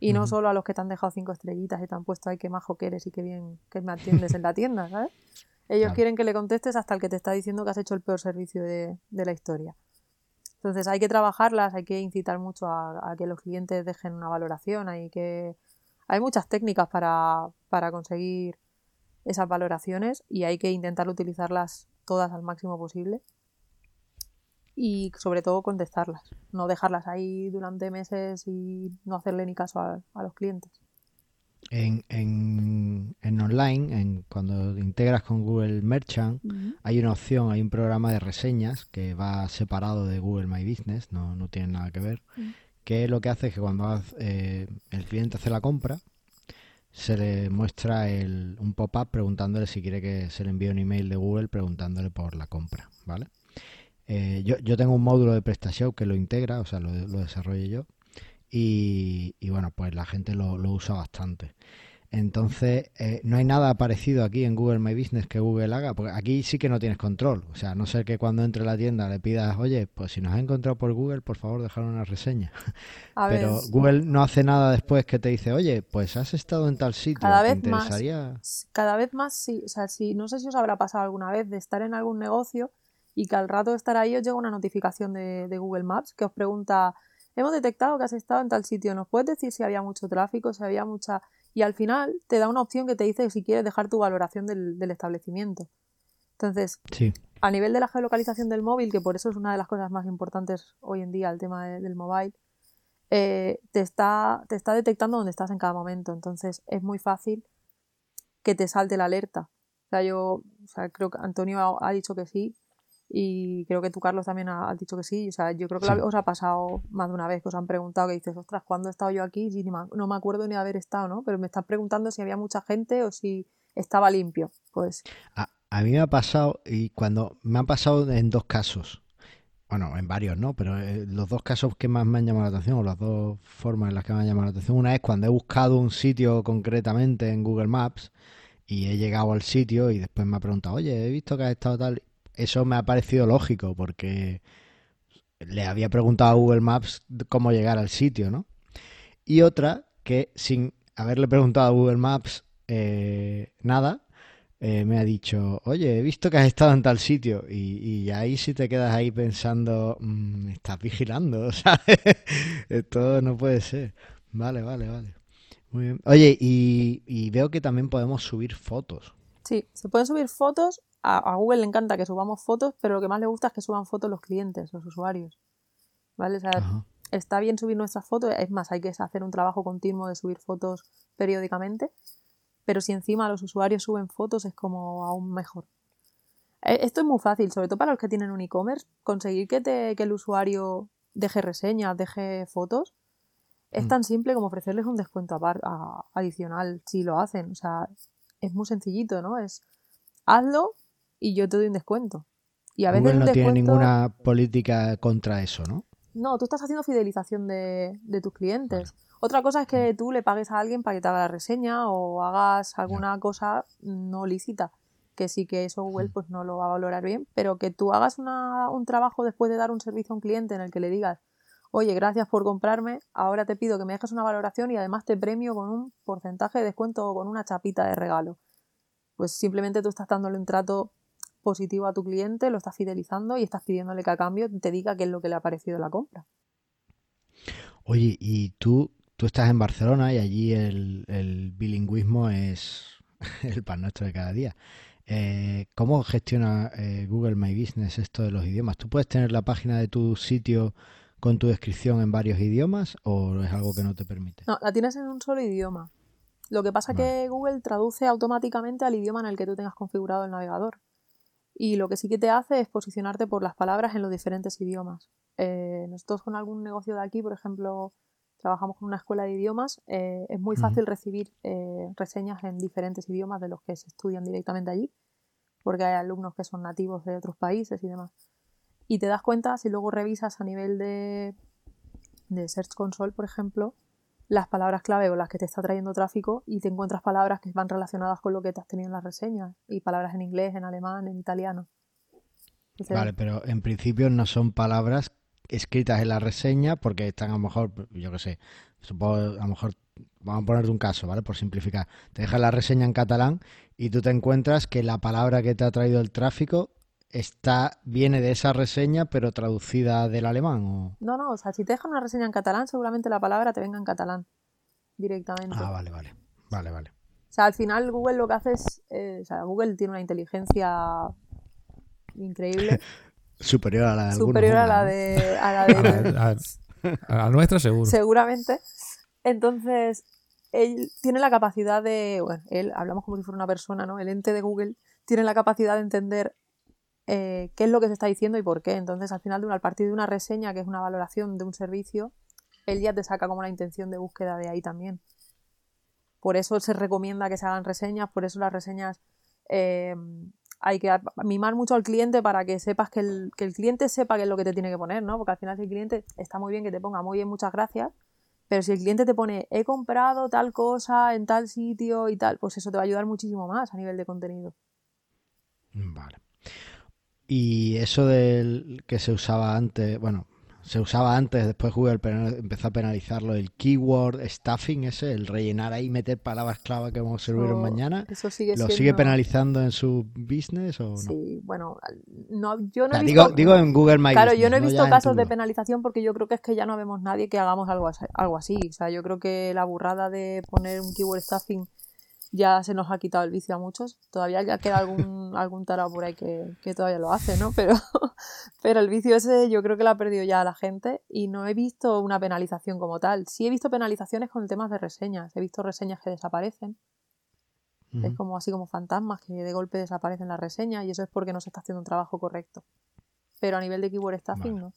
Y no solo a los que te han dejado cinco estrellitas y te han puesto ahí qué majo que eres y qué bien que me atiendes en la tienda, ¿sabes? Ellos quieren que le contestes hasta el que te está diciendo que has hecho el peor servicio de, la historia. Entonces hay que trabajarlas, hay que incitar mucho a, que los clientes dejen una valoración, hay que... Hay muchas técnicas para, para conseguir esas valoraciones y hay que intentar utilizarlas todas al máximo posible y sobre todo contestarlas, no dejarlas ahí durante meses y no hacerle ni caso a, los clientes. En, en, en online, en, cuando integras con Google Merchant, hay una opción, hay un programa de reseñas que va separado de Google My Business, no, no tiene nada que ver, que lo que hace es que cuando eh, el cliente hace la compra, se le muestra el, un pop-up preguntándole si quiere que se le envíe un email de Google preguntándole por la compra, ¿vale? Eh, yo, yo, tengo un módulo de PrestaShow que lo integra, o sea, lo, lo desarrollo yo. Y, bueno, pues la gente lo, usa bastante. Entonces, eh, no hay nada parecido aquí en Google My Business que Google haga, porque aquí sí que no tienes control. O sea, no sé que cuando entre a la tienda le pidas, oye, pues si nos has encontrado por Google, por favor, dejar una reseña. Pero Google no hace nada después que te dice, oye, pues has estado en tal sitio. Cada vez más. Cada vez más sí. O sea, si, no sé si os habrá pasado alguna vez de estar en algún negocio y que al rato de estar ahí os llega una notificación de, Google Maps que os pregunta, hemos detectado que has estado en tal sitio, ¿nos puedes decir si había mucho tráfico, si había mucha... Y al final te da una opción que te dice si quieres dejar tu valoración del, establecimiento. Entonces, a nivel de la geolocalización del móvil, que por eso es una de las cosas más importantes hoy en día, el tema del mobile, eh, te, está, te está detectando dónde estás en cada momento. Entonces, es muy fácil que te salte la alerta. O sea, yo o sea, creo que Antonio ha dicho que sí, y creo que tú, Carlos, también has dicho que sí. O sea, yo creo que os ha pasado más de una vez que os han preguntado que dices, ostras, ¿cuándo he estado yo aquí? Y no me acuerdo ni haber estado, ¿no? Pero me estás preguntando si había mucha gente o si estaba limpio. Pues. A, a mí me ha pasado, y cuando me ha pasado en dos casos. Bueno, en varios, ¿no? Pero eh, los dos casos que más me han llamado la atención, o las dos formas en las que me han llamado la atención, una es cuando he buscado un sitio concretamente en Google Maps y he llegado al sitio y después me ha preguntado, oye, he visto que has estado tal eso me ha parecido lógico porque le había preguntado a Google Maps cómo llegar al sitio, ¿no? Y otra que sin haberle preguntado a Google Maps eh, nada, eh, me ha dicho, oye, he visto que has estado en tal sitio. Y, ahí si te quedas ahí pensando, mm, me estás vigilando, ¿sabes? Esto no puede ser. Vale, vale, vale. Muy bien. Oye, y, veo que también podemos subir fotos. Sí, se pueden subir fotos. A, Google le encanta que subamos fotos, pero lo que más le gusta es que suban fotos los clientes, los usuarios. ¿Vale? O sea, está bien subir nuestras fotos. Es más, hay que hacer un trabajo continuo de subir fotos periódicamente pero si encima los usuarios suben fotos es como aún mejor. Eh, esto es muy fácil, sobre todo para los que tienen un e-commerce, conseguir que, te, que el usuario deje reseñas, deje fotos, es mm. tan simple como ofrecerles un descuento adicional si lo hacen. O sea, es muy sencillito, ¿no? Es hazlo y yo te doy un descuento. Y a veces no tiene ninguna política contra eso, ¿no? No, tú estás haciendo fidelización de, tus clientes. Otra cosa es que tú le pagues a alguien para que te haga la reseña o hagas alguna cosa no lícita, que sí que eso Google pues no lo va a valorar bien, pero que tú hagas un trabajo después de dar un servicio a un cliente en el que le digas, oye, gracias por comprarme, ahora te pido que me dejes una valoración y además te premio con un porcentaje de descuento o con una chapita de regalo. Pues simplemente tú estás dándole un trato positivo a tu cliente, lo estás fidelizando y estás pidiéndole que a cambio te diga qué es lo que le ha parecido la compra. Oye, ¿y tú tú estás en Barcelona y allí el, bilingüismo es el pan nuestro de cada día. Eh, ¿Cómo gestiona eh, Google My Business esto de los idiomas? ¿Tú puedes tener la página de tu sitio con tu descripción en varios idiomas o es algo que no te permite? No, la tienes en un solo idioma. Lo que pasa es que Google traduce automáticamente al idioma en el que tú tengas configurado el navegador. Y lo que sí que te hace es posicionarte por las palabras en los diferentes idiomas. Eh, nosotros con algún negocio de aquí, por ejemplo, trabajamos con una escuela de idiomas, eh, es muy fácil recibir eh, reseñas en diferentes idiomas de los que se estudian directamente allí, porque hay alumnos que son nativos de otros países y demás. Y te das cuenta, si luego revisas a nivel de, de Search Console, por ejemplo, las palabras clave o las que te está trayendo tráfico y te encuentras palabras que van relacionadas con lo que te has tenido en las reseñas y palabras en inglés, en alemán, en italiano. vale, pero en principio no son palabras escritas en la reseña porque están a lo mejor, yo qué sé, supongo, a lo mejor, vamos a ponerte un caso, ¿vale? Por simplificar. Te dejas la reseña en catalán y tú te encuentras que la palabra que te ha traído el tráfico está viene de esa reseña pero traducida del alemán o... No, no, o sea, si te dejan una reseña en catalán, seguramente la palabra te venga en catalán directamente. Ah, vale, vale. Vale, vale. O sea, al final Google lo que hace es, eh, o sea, Google tiene una inteligencia increíble Superior a la de Superior a la de, a la de... a, nuestra seguro. Seguramente. Entonces, él tiene la capacidad de, bueno, él, hablamos como si fuera una persona, ¿no? El ente de Google tiene la capacidad de entender eh, qué es lo que se está diciendo y por qué. Entonces, al final, de una, al partir de una reseña, que es una valoración de un servicio, él ya te saca como la intención de búsqueda de ahí también. Por eso se recomienda que se hagan reseñas, por eso las reseñas eh, hay que mimar mucho al cliente para que sepas que el, cliente sepa qué es lo que te tiene que poner, ¿no? Porque al final si el cliente está muy bien que te ponga muy bien, muchas gracias, pero si el cliente te pone he comprado tal cosa en tal sitio y tal, pues eso te va a ayudar muchísimo más a nivel de contenido. Vale. Y eso del que se usaba antes, bueno, se usaba antes, después Google empezó a penalizarlo, el keyword stuffing ese, el rellenar ahí, meter palabras clave que vamos a servir mañana. Eso sigue ¿Lo sigue penalizando en su business o no? Sí, bueno, no, yo no he visto... Digo, en Google My Claro, yo no he visto casos de penalización porque yo creo que es que ya no vemos nadie que hagamos algo, algo así. O sea, yo creo que la burrada de poner un keyword stuffing ya se nos ha quitado el vicio a muchos. Todavía ya queda algún, algún tarado por ahí que, todavía lo hace, ¿no? Pero, pero el vicio ese yo creo que lo ha perdido ya la gente y no he visto una penalización como tal. Sí he visto penalizaciones con el tema de reseñas. He visto reseñas que desaparecen. Es como así como fantasmas que de golpe desaparecen las reseñas y eso es porque no se está haciendo un trabajo correcto. Pero a nivel de keyword stuffing no.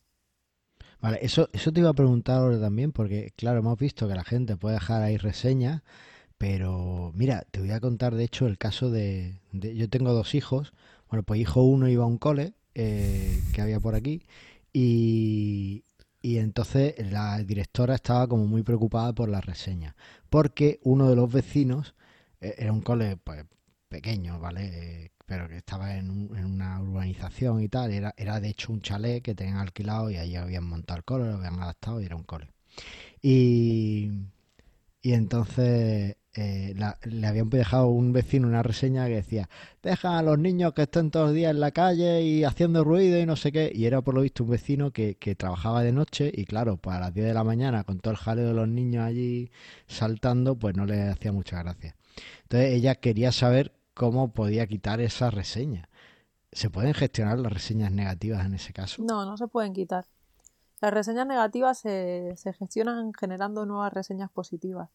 Vale, eso, eso te iba a preguntar ahora también, porque claro, hemos visto que la gente puede dejar ahí reseñas, pero mira, te voy a contar de hecho el caso de, yo tengo dos hijos. Bueno, pues hijo uno iba a un cole eh, que había por aquí y, y entonces la directora estaba como muy preocupada por la reseña, porque uno de los vecinos eh, era un cole pues pequeño, ¿vale? pero que estaba en, en, una urbanización y tal, era, era de hecho un chalet que tenían alquilado y allí habían montado el cole, lo habían adaptado y era un cole. Y, Y entonces eh, le habían dejado un vecino una reseña que decía, deja a los niños que estén todos los días en la calle y haciendo ruido y no sé qué. Y era por lo visto un vecino que, que trabajaba de noche y claro, pues a las 10 de la mañana con todo el jaleo de los niños allí saltando, pues no le hacía mucha gracia. Entonces ella quería saber cómo podía quitar esa reseña. ¿Se pueden gestionar las reseñas negativas en ese caso? No, no se pueden quitar. Las reseñas negativas se, se gestionan generando nuevas reseñas positivas.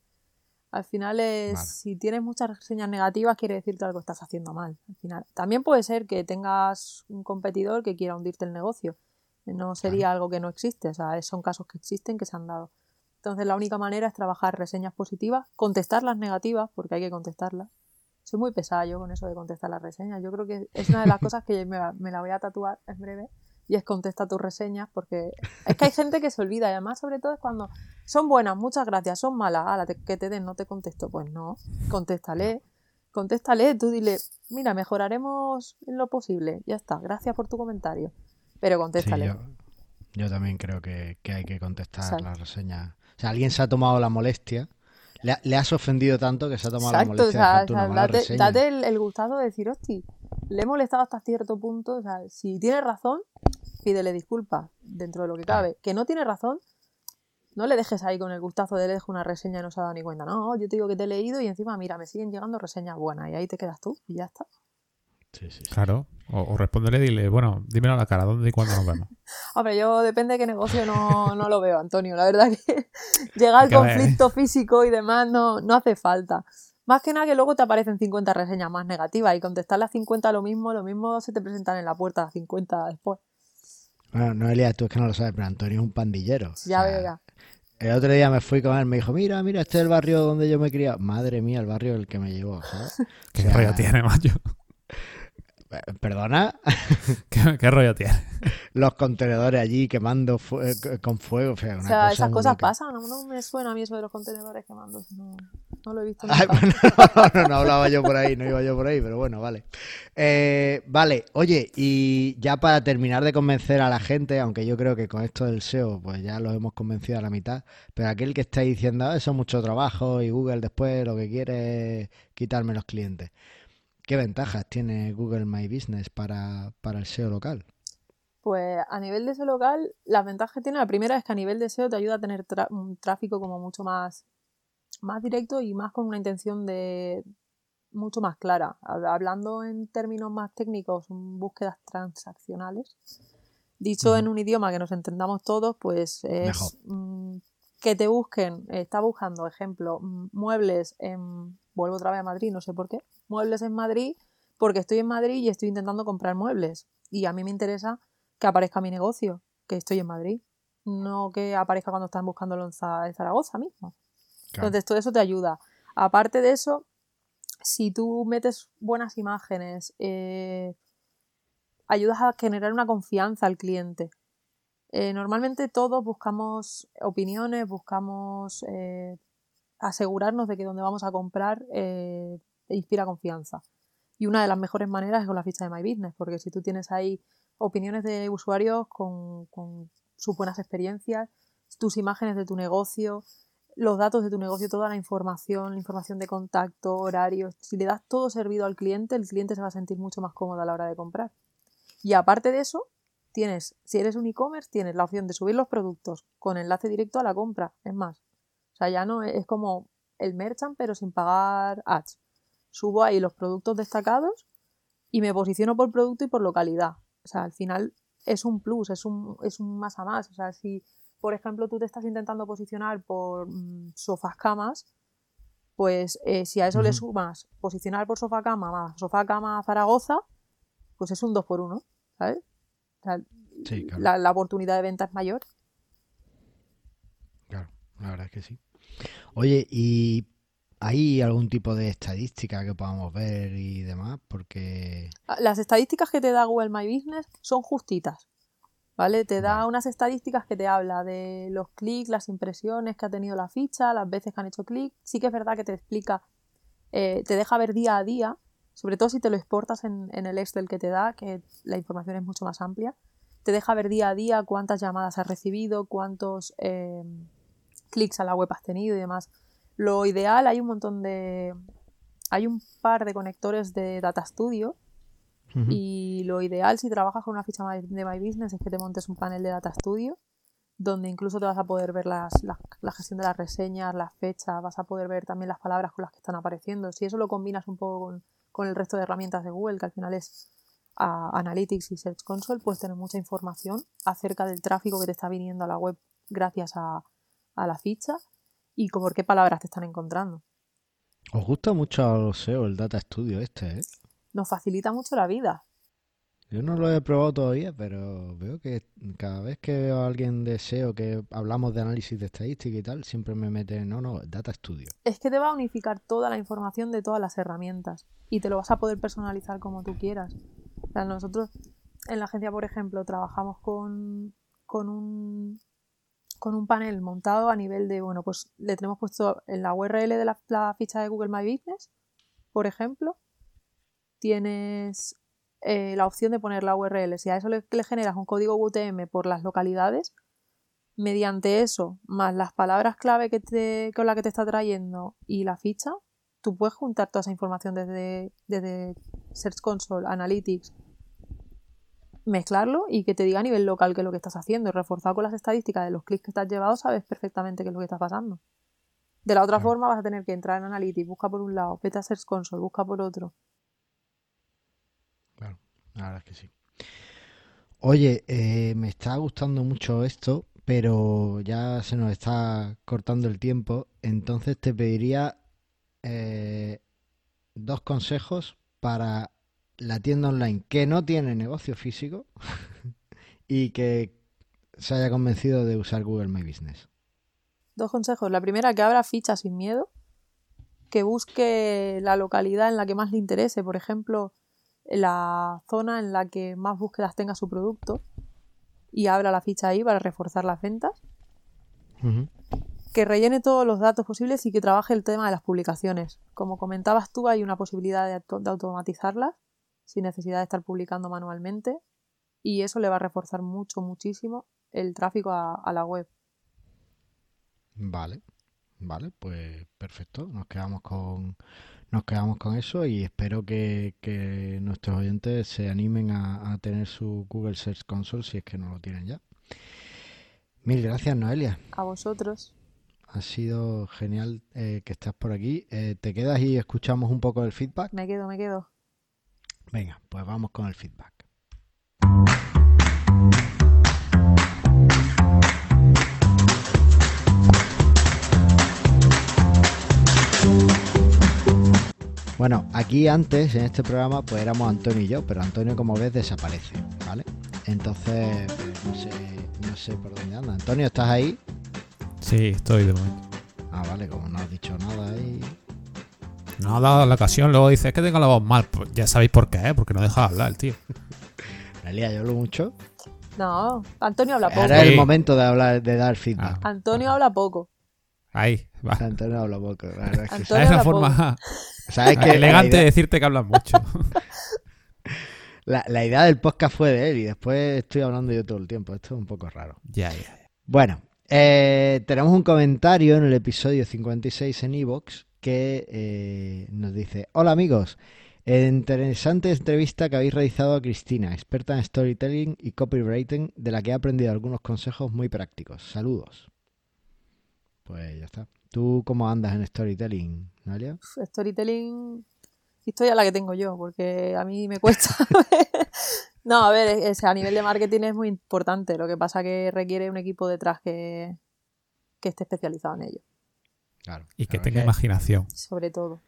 Al final, es, si tienes muchas reseñas negativas, quiere decir que algo estás haciendo mal. Al final, también puede ser que tengas un competidor que quiera hundirte el negocio. No sería algo que no existe, o sea, son casos que existen que se han dado. Entonces, la única manera es trabajar reseñas positivas, contestar las negativas, porque hay que contestarlas. Soy muy pesada yo con eso de contestar las reseñas. Yo creo que es una de las cosas que me, me la voy a tatuar en breve y es contesta tus reseñas porque es que hay gente que se olvida y además sobre todo es cuando son buenas, muchas gracias, son malas, a la que te den, no te contesto, pues no, contéstale, contéstale, tú dile, mira, mejoraremos en lo posible, ya está, gracias por tu comentario, pero contéstale. yo, también creo que, hay que contestar las reseñas. O sea, alguien se ha tomado la molestia le, has ofendido tanto que se ha tomado la molestia de una date, date el, el, gustado de decir, hostia, le he molestado hasta cierto punto. O sea, si tiene razón, pídele disculpas dentro de lo que cabe. Que no tiene razón, no le dejes ahí con el gustazo de le dejo una reseña y no se ha dado ni cuenta. No, yo te digo que te he leído y encima, mira, me siguen llegando reseñas buenas y ahí te quedas tú y ya está. Sí, sí, Claro, o, o respóndele y dile, bueno, dímelo a la cara, ¿dónde y cuándo nos vemos? Hombre, yo depende de qué negocio no, no lo veo, Antonio. La verdad que llega al conflicto físico y demás no, no hace falta. Más que nada que luego te aparecen 50 reseñas más negativas y contestar las 50 lo mismo, lo mismo se te presentan en la puerta las 50 después. Bueno, Noelia, tú es que no lo sabes, pero Antonio es un pandillero. Ya veo, ya. El otro día me fui con él, me dijo, mira, mira, este es el barrio donde yo me he criado. Madre mía, el barrio el que me llevó, ¿sabes? ¿Qué rollo tiene, macho? ¿Perdona? ¿Qué, rollo tiene? Los contenedores allí quemando eh, con fuego. O sea, esas cosas pasan. No, me suena a mí eso de los contenedores quemando. No, no lo he visto. no, no, hablaba yo por ahí, no iba yo por ahí, pero bueno, vale. Eh, vale, oye, y ya para terminar de convencer a la gente, aunque yo creo que con esto del SEO, pues ya lo hemos convencido a la mitad, pero aquel que está diciendo, ah, eso es mucho trabajo y Google después lo que quiere es quitarme los clientes. ¿Qué ventajas tiene Google My Business para, el SEO local? Pues a nivel de SEO local, las ventajas que tiene, la primera es que a nivel de SEO te ayuda a tener un tráfico como mucho más, más directo y más con una intención de mucho más clara. Hablando en términos más técnicos, búsquedas transaccionales. Dicho en un idioma que nos entendamos todos, pues es mm, que te busquen, está buscando, ejemplo, muebles en vuelvo otra vez a Madrid, no sé por qué, muebles en Madrid, porque estoy en Madrid y estoy intentando comprar muebles. Y a mí me interesa que aparezca mi negocio, que estoy en Madrid, no que aparezca cuando están buscando en Zaragoza mismo. Entonces, todo eso te ayuda. Aparte de eso, si tú metes buenas imágenes, eh, ayudas a generar una confianza al cliente. Eh, normalmente todos buscamos opiniones, buscamos eh, asegurarnos de que donde vamos a comprar eh, inspira confianza. Y una de las mejores maneras es con la ficha de My Business, porque si tú tienes ahí opiniones de usuarios con, sus buenas experiencias, tus imágenes de tu negocio, los datos de tu negocio, toda la información, la información de contacto, horarios, si le das todo servido al cliente, el cliente se va a sentir mucho más cómodo a la hora de comprar. Y aparte de eso, tienes, si eres un e-commerce, tienes la opción de subir los productos con enlace directo a la compra. Es más, sea, ya no es, como el merchant, pero sin pagar ads. Subo ahí los productos destacados y me posiciono por producto y por localidad. O sea, al final es un plus, es un, es un más a más. O sea, si, por ejemplo, tú te estás intentando posicionar por mm, sofás camas, pues eh, si a eso le sumas posicionar por sofá cama más sofá cama Zaragoza, pues es un 2 por 1 ¿sabes? O sea, la, la oportunidad de venta es mayor. Claro, la verdad es que sí. Oye, ¿y hay algún tipo de estadística que podamos ver y demás? Porque... Ah, las estadísticas que te da Google My Business son justitas. ¿Vale? Te da unas estadísticas que te habla de los clics, las impresiones que ha tenido la ficha, las veces que han hecho clic. Sí que es verdad que te explica, eh, te deja ver día a día, sobre todo si te lo exportas en, el Excel que te da, que la información es mucho más amplia. Te deja ver día a día cuántas llamadas has recibido, cuántos... Eh, clics a la web has tenido y demás. Lo ideal, hay un montón de... Hay un par de conectores de Data Studio y lo ideal si trabajas con una ficha de My Business es que te montes un panel de Data Studio donde incluso te vas a poder ver las, las- la gestión de las reseñas, las fechas, vas a poder ver también las palabras con las que están apareciendo. Si eso lo combinas un poco con, con el resto de herramientas de Google, que al final es a- Analytics y Search Console, puedes tener mucha información acerca del tráfico que te está viniendo a la web gracias a, a la ficha y por qué palabras te están encontrando. Os gusta mucho SEO el Data Studio este, ¿eh? Nos facilita mucho la vida. Yo no lo he probado todavía, pero veo que cada vez que veo a alguien de SEO que hablamos de análisis de estadística y tal, siempre me mete, no, no, Data Studio. es que te va a unificar toda la información de todas las herramientas y te lo vas a poder personalizar como tú quieras. O sea, nosotros en la agencia, por ejemplo, trabajamos con, con un con un panel montado a nivel de, bueno, pues le tenemos puesto en la URL de la, ficha de Google My Business, por ejemplo, tienes eh, la opción de poner la URL. Si a eso le, le generas un código UTM por las localidades, mediante eso, más las palabras clave que te, con la que te está trayendo y la ficha, tú puedes juntar toda esa información desde, desde Search Console, Analytics, mezclarlo y que te diga a nivel local qué es lo que estás haciendo. Reforzado con las estadísticas de los clics que has llevado, sabes perfectamente qué es lo que está pasando. De la otra Claro. forma vas a tener que entrar en Analytics, busca por un lado, vete a Search Console, busca por otro. Claro, la verdad es que sí. Oye, eh, me está gustando mucho esto, pero ya se nos está cortando el tiempo, entonces te pediría eh, dos consejos para la tienda online que no tiene negocio físico y que se haya convencido de usar Google My Business. Dos consejos. La primera, que abra fichas sin miedo, que busque la localidad en la que más le interese, por ejemplo, la zona en la que más búsquedas tenga su producto y abra la ficha ahí para reforzar las ventas. Que rellene todos los datos posibles y que trabaje el tema de las publicaciones. Como comentabas tú, hay una posibilidad de automatizarlas sin necesidad de estar publicando manualmente y eso le va a reforzar mucho, muchísimo el tráfico a, a la web. Vale, vale, pues perfecto. Nos quedamos con, nos quedamos con eso y espero que, que nuestros oyentes se animen a, a tener su Google Search Console si es que no lo tienen ya. Mil gracias, Noelia. A vosotros. Ha sido genial eh, que estás por aquí. Eh, ¿te quedas y escuchamos un poco el feedback? Me quedo, me quedo. Venga, pues vamos con el feedback. Bueno, aquí antes en este programa pues éramos Antonio y yo, pero Antonio como ves desaparece, ¿vale? Entonces pues, no sé, no sé por dónde anda. Antonio, ¿estás ahí? Sí, estoy de momento. Ah, vale, como no has dicho nada ahí. No ha dado la ocasión, luego dice, es que tengo la voz mal. Pues ya sabéis por qué, ¿eh? porque no deja de hablar el tío. Realidad, yo hablo mucho. No, Antonio habla poco. Ahora es el momento de hablar, de dar feedback. Ah. Antonio habla poco. Ahí, va. Antonio habla poco, la verdad es que sí. Antonio Es la forma ¿Sabes que elegante idea, decirte que hablas mucho. la- la idea del podcast fue de él y después estoy hablando yo todo el tiempo. Esto es un poco raro. ya, ya, ya. Bueno, eh, tenemos un comentario en el episodio 56 en Evox que eh, nos dice: Hola amigos, interesante entrevista que habéis realizado a Cristina, experta en storytelling y copywriting, de la que he aprendido algunos consejos muy prácticos. Saludos. Pues ya está. ¿Tú cómo andas en storytelling, Nalia? Storytelling, historia la que tengo yo, porque a mí me cuesta. no, a ver, a nivel de marketing es muy importante. Lo que pasa que requiere un equipo detrás que, que esté especializado en ello, Claro. Y que tenga imaginación. sobre todo.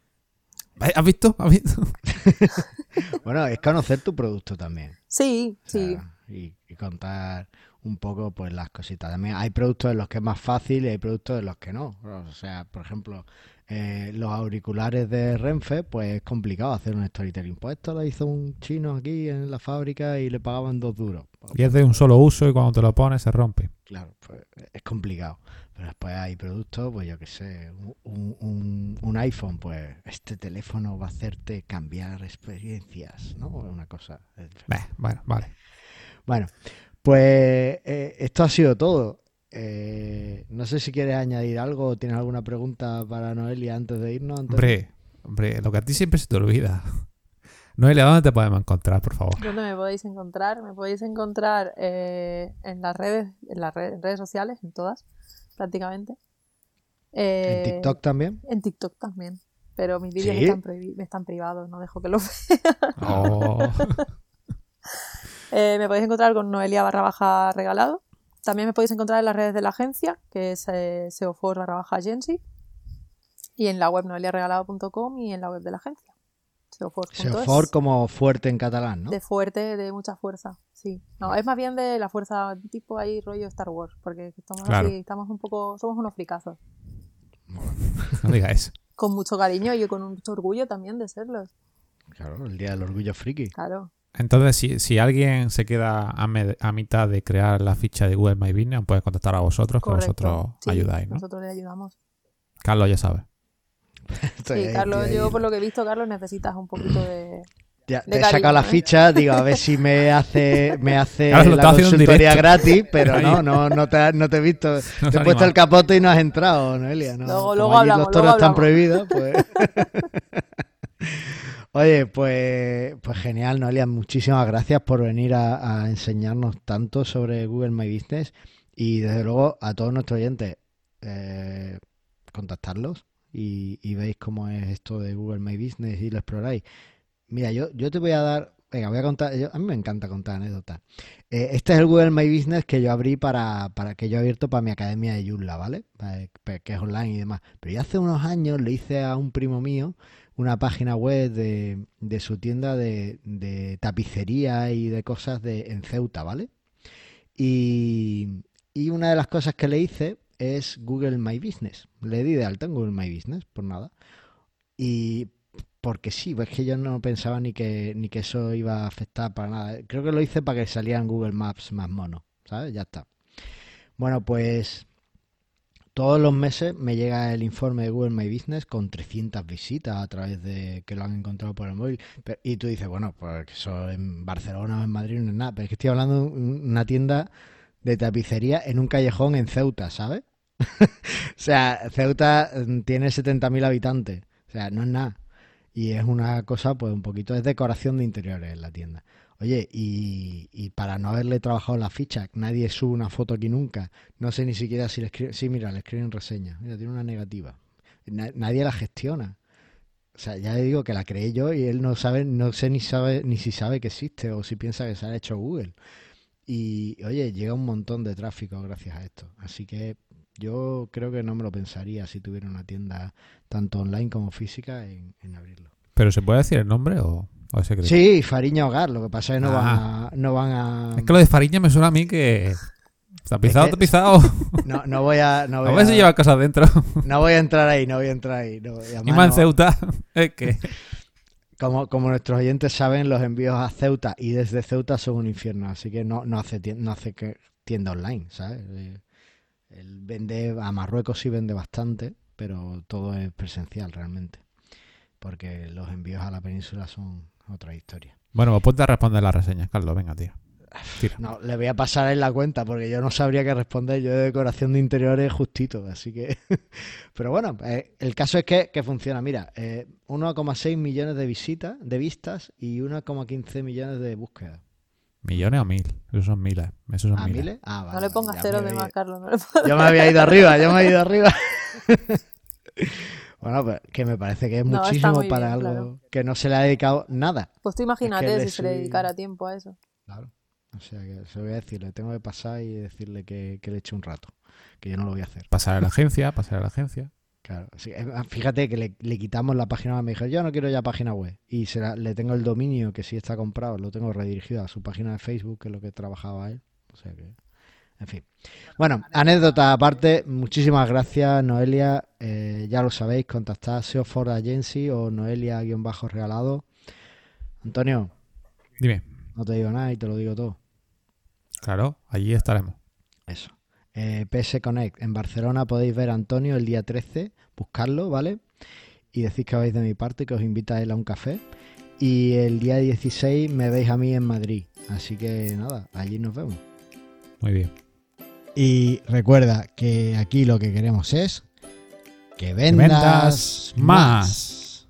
¿Has visto? ¿Has visto? Bueno, es conocer tu producto también. Sí, O sea, sí. y, y contar un poco pues las cositas. También hay productos en los que es más fácil y hay productos en los que no. O sea, por ejemplo, eh, los auriculares de Renfe, pues es complicado hacer un storytelling. Pues esto lo hizo un chino aquí en la fábrica y le pagaban dos duros. Y es de un solo uso y cuando te lo pones se rompe. Claro, pues es complicado. Pero después hay productos, pues yo qué sé, un, un- un iPhone, pues este teléfono va a hacerte cambiar experiencias, ¿no? Una cosa. Bueno, vale. Bueno, pues eh, esto ha sido todo. eh, no sé si quieres añadir algo o tienes alguna pregunta para Noelia antes de irnos. Hombre, hombre, lo que a ti siempre se te olvida. Noelia, ¿dónde te podemos encontrar, por favor? ¿Dónde me podéis encontrar? Me podéis encontrar eh, en las redes, en las redes, sociales, en todas, prácticamente. ¿En Eh, TikTok también? En TikTok también. Pero mis vídeos ¿Sí? están, están privados, no dejo que los vean. Oh, Eh, me podéis encontrar con Noelia barra baja regalado. También me podéis encontrar en las redes de la agencia, que es eh, seofor barra baja agency. Y en la web noeliaregalado.com y en la web de la agencia. Seofor.es. Seofor como fuerte en catalán, ¿no? De fuerte, de mucha fuerza, sí. No, es más bien de la fuerza tipo ahí rollo Star Wars, porque estamos Claro. así, estamos un poco, somos unos fricazos. no digas eso. Con mucho cariño y con mucho orgullo también de serlos, Claro, el día del orgullo friki. claro. Entonces, si, si alguien se queda a, me- a mitad de crear la ficha de Google My Business, puede contactar a vosotros, que vosotros Sí, ayudáis, ¿no? Nosotros le ayudamos. Carlos ya sabe. Estoy Sí, ahí, Carlos, yo por lo que he visto, Carlos, necesitas un poquito de... Ya, de te he sacado la ¿eh? ficha, digo, a ver si me hace, me hace Claro, lo la consultoría gratis, pero no, no, no te, no te he visto. No te he puesto el capote y no has entrado, Noelia. ¿no? Luego- Como luego hablamos, los toros luego están prohibidos, pues. Oye, pues, pues genial, Noelia. Muchísimas gracias por venir a, a enseñarnos tanto sobre Google My Business y desde luego a todos nuestros oyentes eh, contactarlos y, veis cómo es esto de Google My Business y lo exploráis. Mira, yo, yo te voy a dar, venga, voy a contar, yo- a mí me encanta contar anécdotas. Eh, este es el Google My Business que yo abrí para, para que yo he abierto para mi academia de Joomla, ¿vale? Para- que es online y demás. Pero ya hace unos años le hice a un primo mío una página web de, de su tienda de, de tapicería y de cosas de, en Ceuta, ¿vale? Y, y una de las cosas que le hice es Google My Business. Le di de alta en Google My Business, por nada. Y porque sí, es que yo no pensaba ni que, ni que eso iba a afectar para nada. Creo que lo hice para que saliera en Google Maps más mono, ¿sabes? Ya está. Bueno, pues todos los meses me llega el informe de Google My Business con 300 visitas a través de que lo han encontrado por el móvil. Pero- y tú dices, bueno, pues eso en Barcelona o en Madrid no es nada. Pero es que estoy hablando de un- una tienda de tapicería en un callejón en Ceuta, ¿sabes? o sea, Ceuta mm, tiene 70.000 habitantes. O sea, no es nada. Y es una cosa, pues un poquito, es decoración de interiores en la tienda. Oye, y, y para no haberle trabajado la ficha, nadie sube una foto aquí nunca. No sé ni siquiera si le escriben. Sí, mira, le escriben reseña. Mira, tiene una negativa. Na- nadie la gestiona. O sea, ya le digo que la creé yo y él no sabe, no sé ni sabe, ni si sabe que existe o si piensa que se ha hecho Google. Y oye, llega un montón de tráfico gracias a esto. Así que yo creo que no me lo pensaría si tuviera una tienda tanto online como física en, en abrirlo. ¿Pero se puede decir el nombre o, o es secreto? Sí, Fariña Hogar, lo que pasa es que no Ah. van a, no van a, Es que lo de Fariña me suena a mí que... Tapizado, Es que- tapizado. no, no voy a, no A voy ver si a, lleva cosas dentro. no voy a entrar ahí, no voy a entrar ahí. no, y además Y más en Ceuta. Es que... como, como nuestros oyentes saben, los envíos a Ceuta y desde Ceuta son un infierno, así que no, no hace no hace que tienda online, ¿sabes? Eh, Él vende a Marruecos sí vende bastante, pero todo es presencial realmente, porque los envíos a la península son otra historia. Bueno, pues ponte a responder las reseñas, Carlos. Venga, tío. Tira. No, le voy a pasar en la cuenta porque yo no sabría qué responder. Yo de decoración de interiores justito, así que. Pero bueno, eh, el caso es que, que funciona. Mira, eh, 1,6 millones de visitas, de vistas y 1,15 millones de búsquedas. ¿Millones o mil? Esos son miles. Esos son ¿A miles. miles? Ah, vale, no le pongas cero de había- más, Carlos. No le pongas- Yo me había ido arriba, yo me he ido arriba. bueno, pues que me parece que es No, muchísimo para bien, algo claro. que no se le ha dedicado nada. Pues tú imagínate si se le dedicara tiempo a eso. Claro. O sea que se lo voy a decir, le tengo que pasar y decirle que, que le eche un rato, que yo no lo voy a hacer. Pasar a la agencia, pasar a la agencia. Claro, sí, eh, fíjate que le, le quitamos la página web. Me dijo, yo no quiero ya página web. Y se la- le tengo el dominio que sí está comprado, lo tengo redirigido a su página de Facebook, que es lo que trabajaba él. O sea que, en fin. Bueno, anécdota aparte, muchísimas gracias, Noelia. Eh, ya lo sabéis, contactad SEO for Agency o Noelia-regalado. Antonio, Dime. no te digo nada y te lo digo todo. Claro, allí estaremos. Eso. Eh, PS Connect en Barcelona podéis ver a Antonio el día 13, buscarlo, ¿vale? Y decís que vais de mi parte, que os invita a él a un café. Y el día 16 me veis a mí en Madrid. Así que nada, allí nos vemos. Muy bien. Y recuerda que aquí lo que queremos es que vendas, vendas más.